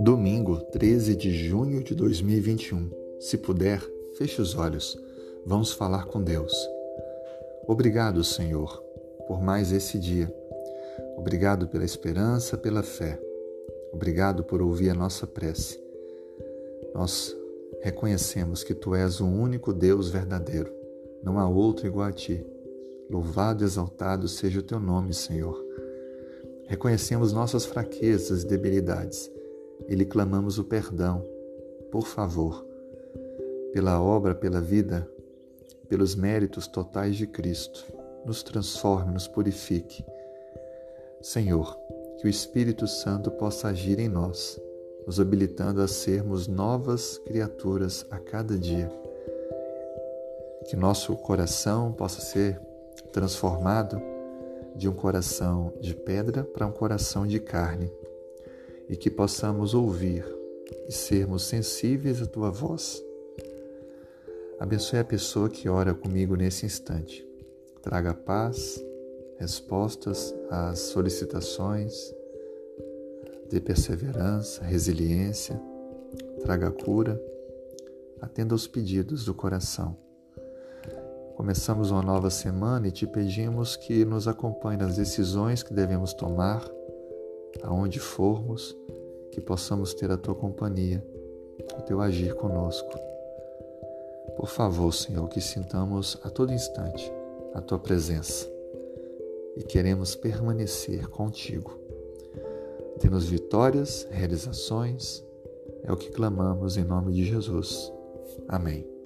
Domingo, 13 de junho de 2021. Se puder, feche os olhos. Vamos falar com Deus. Obrigado, Senhor, por mais esse dia. Obrigado pela esperança, pela fé. Obrigado por ouvir a nossa prece. Nós reconhecemos que Tu és o único Deus verdadeiro. Não há outro igual a Ti. Louvado e exaltado seja o Teu nome, Senhor. Reconhecemos nossas fraquezas e debilidades e lhe clamamos o perdão. Por favor, pela obra, pela vida, pelos méritos totais de Cristo, nos transforme, nos purifique. Senhor, que o Espírito Santo possa agir em nós, nos habilitando a sermos novas criaturas a cada dia. Que nosso coração possa ser transformado de um coração de pedra para um coração de carne e que possamos ouvir e sermos sensíveis à tua voz. Abençoe a pessoa que ora comigo nesse instante. Traga paz, respostas às solicitações, dê perseverança, resiliência, traga cura, atenda aos pedidos do coração. Começamos uma nova semana e te pedimos que nos acompanhe nas decisões que devemos tomar aonde formos, que possamos ter a tua companhia, o teu agir conosco. Por favor, Senhor, que sintamos a todo instante a tua presença e queremos permanecer contigo. Temos vitórias, realizações, é o que clamamos em nome de Jesus. Amém.